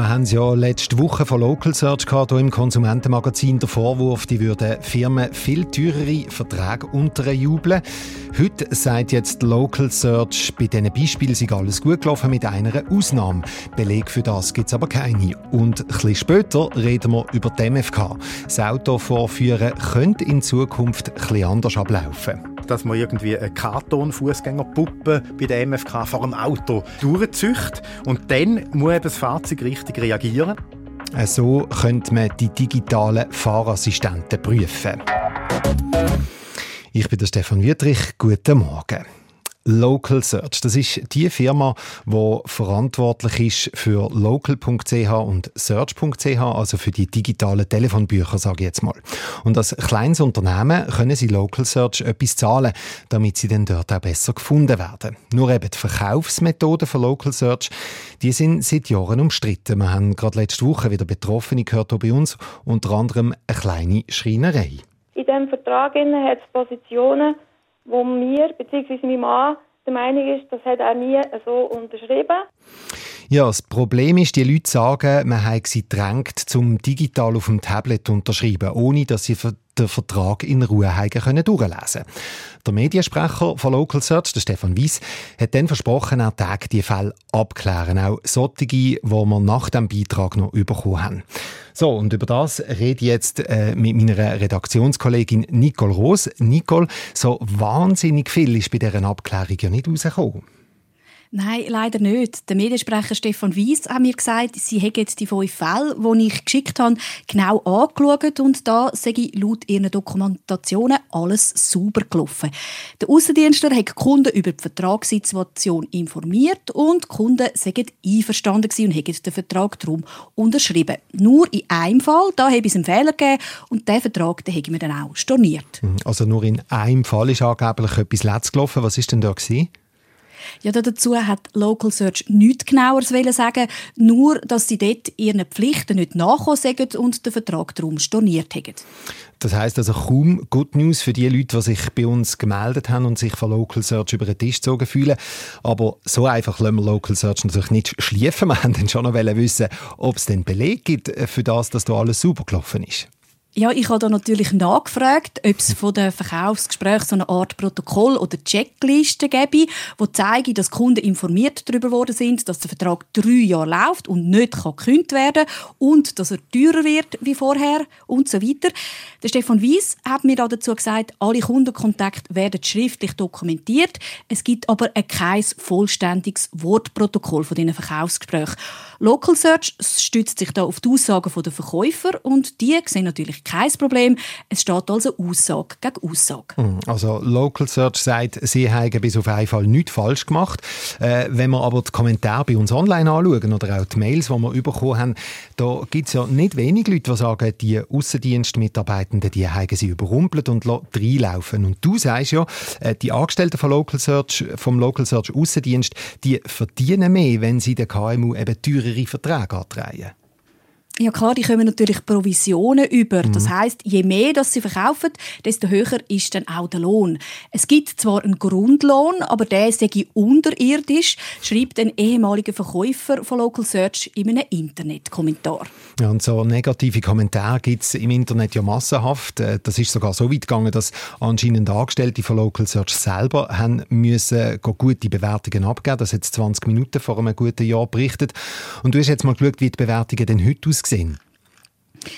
wir haben es ja letzte Woche von Local Search gehabt, im Konsumentenmagazin der Vorwurf, die würden Firmen viel teurere Verträge unterjubeln. Heute sagt jetzt Local Search, bei diesen Beispielen sei alles gut gelaufen, mit einer Ausnahme. Beleg für das gibt es aber keine. Und ein bisschen später reden wir über die MFK. Das Auto vorführen könnte in Zukunft etwas anders ablaufen dass man irgendwie eine Karton-Fußgängerpuppe bei der MFK vor dem Auto durchzücht und dann muss eben das Fahrzeug richtig reagieren. So könnte man die digitalen Fahrassistenten prüfen. Ich bin der Stefan Wietrich. Guten Morgen. Local Search. Das ist die Firma, die verantwortlich ist für local.ch und search.ch, also für die digitalen Telefonbücher, sage ich jetzt mal. Und als kleines Unternehmen können Sie Local Search etwas zahlen, damit Sie dann dort auch besser gefunden werden. Nur eben die Verkaufsmethoden von Local Search, die sind seit Jahren umstritten. Wir haben gerade letzte Woche wieder Betroffene gehört bei uns, unter anderem eine kleine Schreinerei. In diesem Vertrag hat es Positionen, wo mir bzw. mein Mann der Meinung ist, das hat er nie so unterschrieben. Ja, das Problem ist, die Leute sagen, man habe sie drängt, zum digital auf dem Tablet zu unterschreiben, ohne dass sie den Vertrag in Ruhe können durchlesen Der Mediensprecher von Local Search, der Stefan Weiss, hat dann versprochen, er Tag die Fälle abklären, auch solche, die wir nach dem Beitrag noch bekommen haben. So, und über das rede ich jetzt äh, mit meiner Redaktionskollegin Nicole Roos. Nicole, so wahnsinnig viel ist bei dieser Abklärung ja nicht rausgekommen. Nein, leider nicht. Der Mediensprecher Stefan Weiss hat mir gesagt, sie hätten die fünf Fälle, die ich geschickt habe, genau angeschaut und da sei laut ihren Dokumentationen alles sauber gelaufen. Der Außendienstler hat die Kunden über die Vertragssituation informiert und die Kunden seien einverstanden und hätten den Vertrag darum unterschrieben. Nur in einem Fall, da habe es einen Fehler gegeben und diesen Vertrag den haben wir dann auch storniert. Mhm. Also nur in einem Fall ist angeblich etwas letzt gelaufen. Was ist denn da gewesen? Ja, dazu hat Local Search nichts genaueres sagen, nur, dass sie dort ihren Pflichten nicht nachkommen und den Vertrag darum storniert haben. Das heißt also kaum Good News für die Leute, die sich bei uns gemeldet haben und sich von Local Search über den Tisch gezogen fühlen. Aber so einfach lassen wir Local Search natürlich nicht schliefen. Wir wollten dann schon noch wissen, ob es denn Beleg gibt für das, dass da alles super gelaufen ist. Ja, ich habe da natürlich nachgefragt, ob es von den Verkaufsgesprächen so eine Art Protokoll oder Checkliste gäbe, wo zeigen, dass Kunden informiert darüber worden sind, dass der Vertrag drei Jahre läuft und nicht gekündigt werden kann und dass er teurer wird wie vorher und so weiter. Der Stefan Wies hat mir dazu gesagt, alle Kundenkontakte werden schriftlich dokumentiert. Es gibt aber kein vollständiges Wortprotokoll von diesen Verkaufsgesprächen. Local Search stützt sich da auf die Aussagen der Verkäufer und die sehen natürlich kein Problem. Es steht also Aussage gegen Aussage. Hm, also Local Search sagt, sie haben bis auf einen Fall nichts falsch gemacht. Äh, wenn wir aber die Kommentare bei uns online anschauen oder auch die Mails, die wir bekommen haben, da gibt es ja nicht wenig Leute, die sagen, die Außendienstmitarbeitenden, die haben sie überrumpelt und reinlaufen. Und du sagst ja, äh, die Angestellten von Local Search, vom Local Search Außendienst, die verdienen mehr, wenn sie den KMU eben teurere Verträge antreiben. Ja klar, die kommen natürlich Provisionen über. Mhm. Das heißt, je mehr das sie verkaufen, desto höher ist dann auch der Lohn. Es gibt zwar einen Grundlohn, aber der sei unterirdisch, schreibt ein ehemaliger Verkäufer von Local Search in einem Internetkommentar. Ja, und so negative Kommentare gibt es im Internet ja massenhaft. Äh, das ist sogar so weit gegangen, dass anscheinend Angestellte von Local Search selber haben müssen gute Bewertungen abgeben. Das hat 20 Minuten vor einem guten Jahr berichtet. Und du hast jetzt mal geschaut, wie die Bewertungen denn heute aussehen gesehen.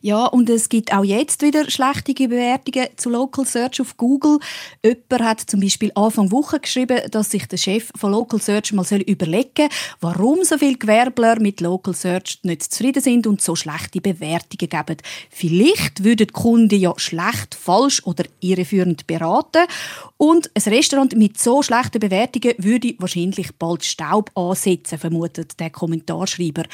Ja, und es gibt auch jetzt wieder schlechte Bewertungen zu Local Search auf Google. Jemand hat zum Beispiel Anfang Woche geschrieben, dass sich der Chef von Local Search mal überlegen soll, warum so viele Gewerbler mit Local Search nicht zufrieden sind und so schlechte Bewertungen geben. Vielleicht würden die Kunden ja schlecht, falsch oder irreführend beraten und ein Restaurant mit so schlechten Bewertungen würde wahrscheinlich bald Staub ansetzen, vermutet der Kommentarschreiber.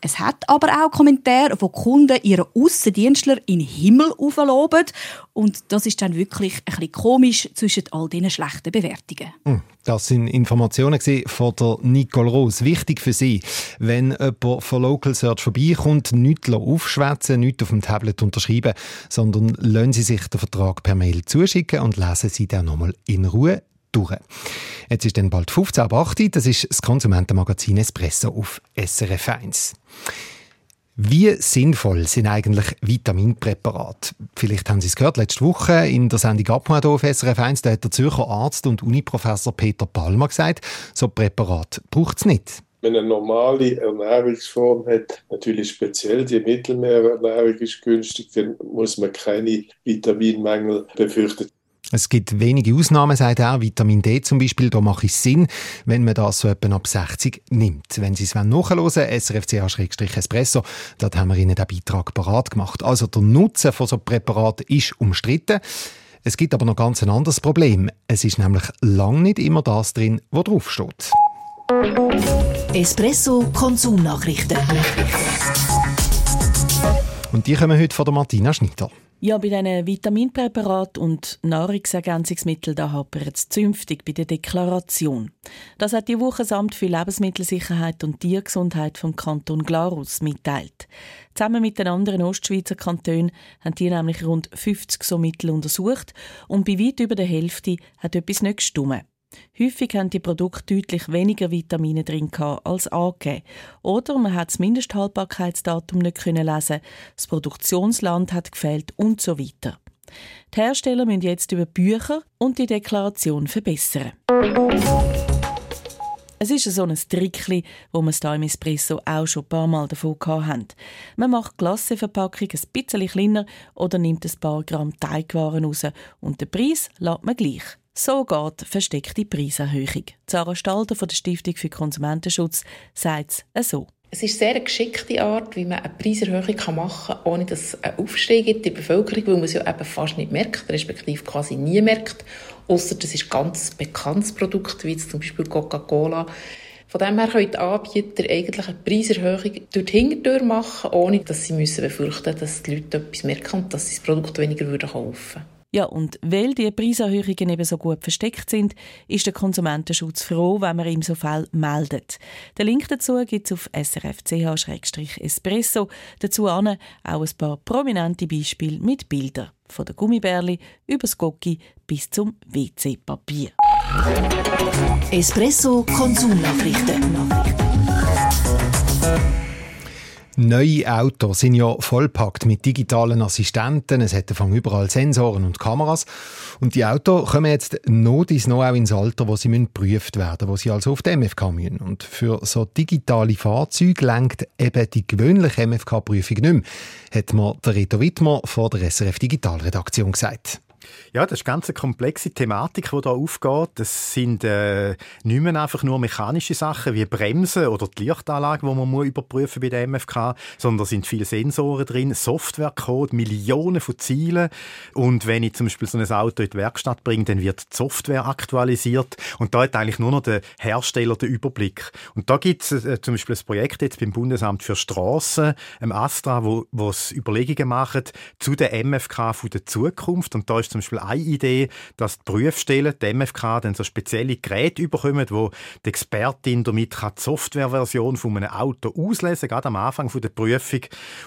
Es hat aber auch Kommentare, wo Kunden ihre Aussendienstler in den Himmel aufloben. Und das ist dann wirklich ein bisschen komisch zwischen all diesen schlechten Bewertungen. Hm, das sind Informationen von der Nicole Rose. Wichtig für Sie, wenn jemand von Local Search vorbeikommt, nichts aufschwätzen, nichts auf dem Tablet unterschreiben, sondern lassen Sie sich den Vertrag per Mail zuschicken und lesen Sie den nochmal in Ruhe durch. Jetzt ist dann bald 15 ab 8 Das ist das Konsumentenmagazin Espresso auf SRF 1. Wie sinnvoll sind eigentlich Vitaminpräparate? Vielleicht haben Sie es gehört, letzte Woche in der Sendung «Abmord» auf SRF 1, da hat der Zürcher Arzt und Uniprofessor Peter Palmer gesagt, so Präparat braucht es nicht. Wenn eine normale Ernährungsform hat, natürlich speziell die Mittelmeerernährung ist günstig, dann muss man keine Vitaminmängel befürchten. Es gibt wenige Ausnahmen, sagt er. Vitamin D zum Beispiel, da macht es Sinn, wenn man das so etwa ab 60 nimmt. Wenn Sie es nachhören wollen, srfch-espresso, dort haben wir Ihnen den Beitrag parat gemacht. Also der Nutzen von so Präparaten ist umstritten. Es gibt aber noch ganz ein anderes Problem. Es ist nämlich lang nicht immer das drin, was draufsteht. Espresso Konsumnachrichten. Und die kommen heute von der Martina Schneider. Ja, bei diesen Vitaminpräparaten und Nahrungsergänzungsmitteln da hapert es zünftig bei der Deklaration. Das hat die Woche das Amt für Lebensmittelsicherheit und Tiergesundheit vom Kanton Glarus mitteilt. Zusammen mit den anderen Ostschweizer Kantonen haben die nämlich rund 50 so Mittel untersucht und bei weit über der Hälfte hat etwas nicht gestimmt. Häufig haben die Produkte deutlich weniger Vitamine drin als angegeben. Oder man hat das Mindesthaltbarkeitsdatum nicht lesen, das Produktionsland hat gefehlt und so weiter. Die Hersteller müssen jetzt über Bücher und die Deklaration verbessern. Es ist so ein Trickli, wo wir es hier im Espresso auch schon ein paar Mal davon haben. Man macht die Glasseverpackung ein bisschen kleiner oder nimmt ein paar Gramm Teigwaren raus und den Preis lässt man gleich. So geht versteckte Preiserhöhung. Sarah Stalder von der Stiftung für Konsumentenschutz sagt es so. Es ist sehr eine geschickte Art, wie man eine Preiserhöhung machen kann, ohne dass es einen Aufstieg gibt in der Bevölkerung, weil man es ja eben fast nicht merkt, respektive quasi nie merkt. Außer das ist ein ganz bekanntes Produkt, wie zum Beispiel Coca-Cola. Von dem her können die Anbieter eigentlich eine Preiserhöhung durch die Hintertür machen, ohne dass sie müssen befürchten dass die Leute etwas merken und dass sie das Produkt weniger kaufen würden. Ja, und weil die Preiserhöhungen eben so gut versteckt sind, ist der Konsumentenschutz froh, wenn man ihm so viel meldet. Den Link dazu gibt es auf srfch-espresso. Dazu auch ein paar prominente Beispiele mit Bildern. Von der Gummibärli über das Gocki bis zum WC-Papier. Espresso Konsumnachrichten. Neue Autos sind ja vollpackt mit digitalen Assistenten. Es hat von überall Sensoren und Kameras. Und die Autos kommen jetzt noch ins noch auch ins Alter, wo sie geprüft werden wo sie also auf die MFK müssen. Und für so digitale Fahrzeuge lenkt eben die gewöhnliche MFK-Prüfung nicht mehr, hat mir der Reto Wittmer von der SRF Digitalredaktion gesagt. Ja, das ist eine ganz komplexe Thematik, die da aufgeht. Das sind äh, nicht mehr einfach nur mechanische Sachen wie Bremsen oder die Lichtanlage, die man muss überprüfen bei der MFK, sondern da sind viele Sensoren drin, Softwarecode, Millionen von Zielen. Und wenn ich zum Beispiel so ein Auto in die Werkstatt bringe, dann wird die Software aktualisiert. Und da hat eigentlich nur noch der Hersteller den Überblick. Und da gibt es äh, zum Beispiel ein Projekt jetzt beim Bundesamt für Straßen, im Astra, wo, wo Überlegungen macht zu der MFK von der Zukunft. Und da ist zum Beispiel eine Idee, dass die Prüfstellen, die MFK, dann so spezielle Geräte bekommen, wo die Expertin damit die Softwareversion von einem Auto auslesen kann, gerade am Anfang der Prüfung.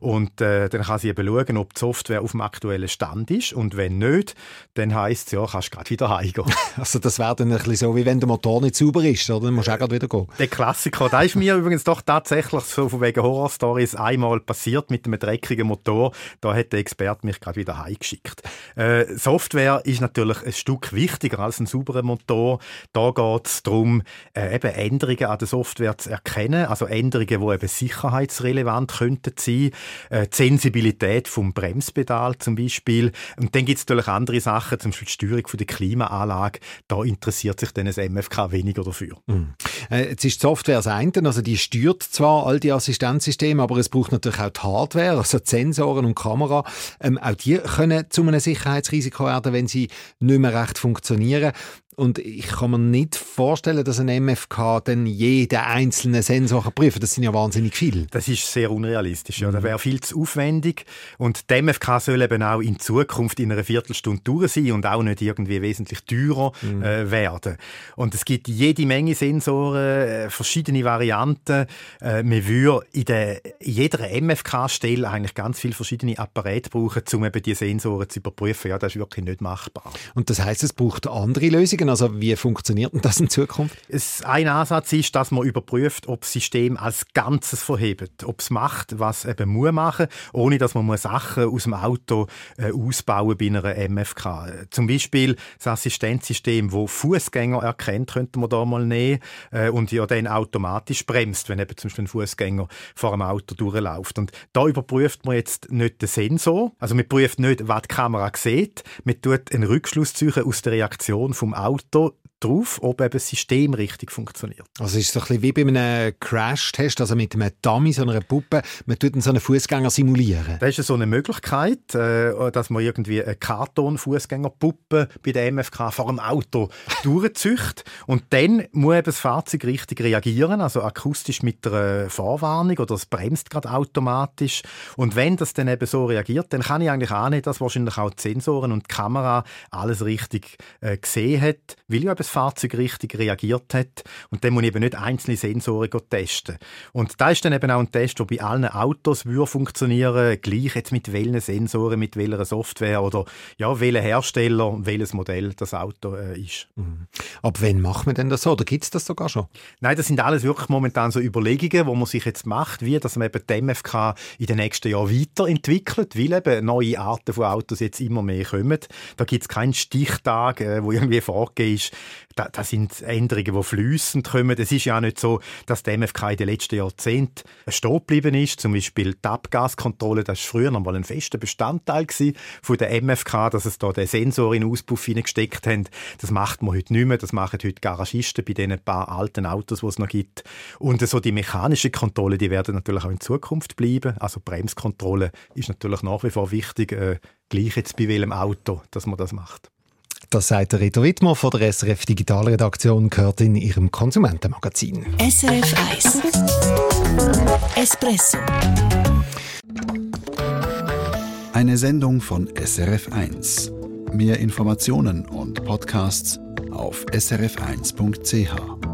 Und äh, dann kann sie eben schauen, ob die Software auf dem aktuellen Stand ist. Und wenn nicht, dann heisst es, ja, kannst du gerade wieder heimgehen. Also das wäre dann ein bisschen so, wie wenn der Motor nicht sauber ist, oder? Dann musst du auch gerade wieder gehen. Der Klassiker, da ist mir übrigens doch tatsächlich so von wegen Horror-Stories einmal passiert mit einem dreckigen Motor. Da hat der Experte mich gerade wieder heimgeschickt. Äh, Software Software ist natürlich ein Stück wichtiger als ein sauberer Motor. Da geht es darum, äh, eben Änderungen an der Software zu erkennen, also Änderungen, die eben sicherheitsrelevant könnten sein, äh, die Sensibilität vom Bremspedal zum Beispiel. Und dann gibt es natürlich andere Sachen, zum Beispiel die Steuerung der Klimaanlage. Da interessiert sich dann das MFK weniger dafür. Mhm. Äh, jetzt ist die Software das eine, also die steuert zwar all die Assistenzsysteme, aber es braucht natürlich auch die Hardware, also die Sensoren und Kamera. Ähm, auch die können zu einem Sicherheitsrisiko werden, wenn sie nicht mehr recht funktionieren. Und ich kann mir nicht vorstellen, dass ein MFK dann jeden einzelnen Sensor prüfen kann. Das sind ja wahnsinnig viele. Das ist sehr unrealistisch. Ja. Das wäre viel zu aufwendig. Und der MFK soll eben auch in Zukunft in einer Viertelstunde durch sein und auch nicht irgendwie wesentlich teurer mhm. äh, werden. Und es gibt jede Menge Sensoren, äh, verschiedene Varianten. Äh, man würde in, der, in jeder MFK-Stelle eigentlich ganz viele verschiedene Apparate brauchen, um eben die Sensoren zu überprüfen. Ja, das ist wirklich nicht machbar. Und das heißt, es braucht andere Lösungen. Also wie funktioniert denn das in Zukunft? Ein Ansatz ist, dass man überprüft, ob das System als Ganzes verhebt, ob es macht, was eben muss machen, ohne dass man Sachen aus dem Auto äh, ausbauen bei einer MFK. Zum Beispiel das Assistenzsystem, wo Fußgänger erkennt, könnte man da mal nehmen äh, und ja dann automatisch bremst, wenn eben zum Beispiel ein Fußgänger vor einem Auto durchläuft. Und da überprüft man jetzt nicht den Sensor, also man prüft nicht, was die Kamera sieht, man tut einen Rückschluss aus der Reaktion vom Auto konto drauf, ob eben das System richtig funktioniert. Also es ist so ein bisschen wie bei einem Crash-Test, also mit einem Dummy, so einer Puppe, man tut so einen Fußgänger simulieren. Das ist so eine Möglichkeit, äh, dass man irgendwie eine Karton-Fußgängerpuppe bei der MFK vor einem Auto durchzücht und dann muss eben das Fahrzeug richtig reagieren, also akustisch mit einer Vorwarnung oder es bremst gerade automatisch und wenn das dann eben so reagiert, dann kann ich eigentlich auch nicht, dass wahrscheinlich auch die Sensoren und die Kamera alles richtig äh, gesehen hat, weil ja eben Fahrzeug richtig reagiert hat. Und dann muss ich eben nicht einzelne Sensoren testen. Und da ist dann eben auch ein Test, der bei allen Autos würde funktionieren, gleich jetzt mit welchen Sensoren, mit welcher Software oder ja, welcher Hersteller, welches Modell das Auto äh, ist. Mhm. Ab wann macht man denn das so? Oder gibt es das sogar schon? Nein, das sind alles wirklich momentan so Überlegungen, wo man sich jetzt macht, wie dass man eben die MFK in den nächsten Jahren weiterentwickelt, weil eben neue Arten von Autos jetzt immer mehr kommen. Da gibt es keinen Stichtag, äh, wo irgendwie vorgegeben ist, das da sind Änderungen, die flüssend kommen. Es ist ja auch nicht so, dass der MFK in den letzten Jahrzehnten stehen geblieben ist. Zum Beispiel die Abgaskontrolle, das war früher noch mal ein fester Bestandteil von der MFK, dass es da den Sensor in den Auspuff hineingesteckt haben. Das macht man heute nicht mehr. Das machen heute Garagisten bei den paar alten Autos, die es noch gibt. Und so die mechanische Kontrolle, die werden natürlich auch in Zukunft bleiben. Also Bremskontrolle ist natürlich nach wie vor wichtig, äh, gleich jetzt bei welchem Auto, dass man das macht. Das sagt der Reto Wittmer von der SRF Digitalredaktion, gehört in ihrem Konsumentenmagazin. SRF 1 Espresso Eine Sendung von SRF 1. Mehr Informationen und Podcasts auf srf1.ch.